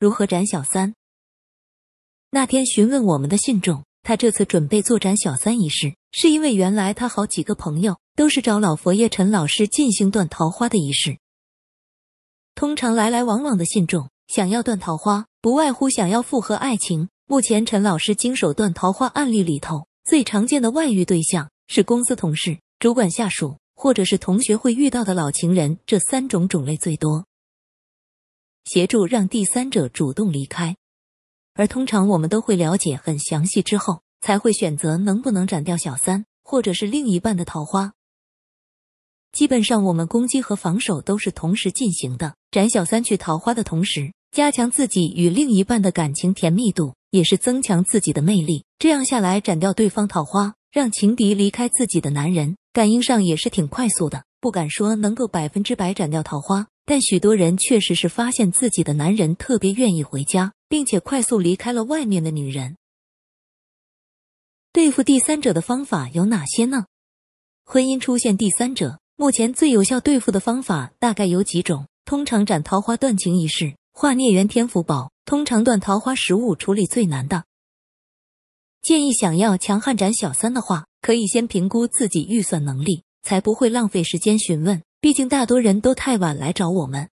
如何斩小三。那天询问我们的信众，他这次准备做斩小三一事，是因为原来他好几个朋友都是找老佛爷陈老师进行断桃花的仪式。通常来来往往的信众想要断桃花，不外乎想要复合爱情。目前陈老师经手断桃花案例里头，最常见的外遇对象是公司同事、主管下属，或者是同学会遇到的老情人，这三种种类最多。协助让第三者主动离开，而通常我们都会了解很详细之后，才会选择能不能斩掉小三或者是另一半的桃花。基本上我们攻击和防守都是同时进行的，斩小三去桃花的同时，加强自己与另一半的感情甜蜜度，也是增强自己的魅力。这样下来，斩掉对方桃花，让情敌离开自己的男人，感应上也是挺快速的。不敢说能够百分之百斩掉桃花。但许多人确实是发现自己的男人特别愿意回家，并且快速离开了外面的女人。对付第三者的方法有哪些呢？婚姻出现第三者，目前最有效对付的方法大概有几种。通常斩桃花断情一事，化孽缘天福宝，通常断桃花食物处理最难的。建议想要强悍斩小三的话，可以先评估自己预算能力，才不会浪费时间询问。毕竟大多人都太晚来找我们，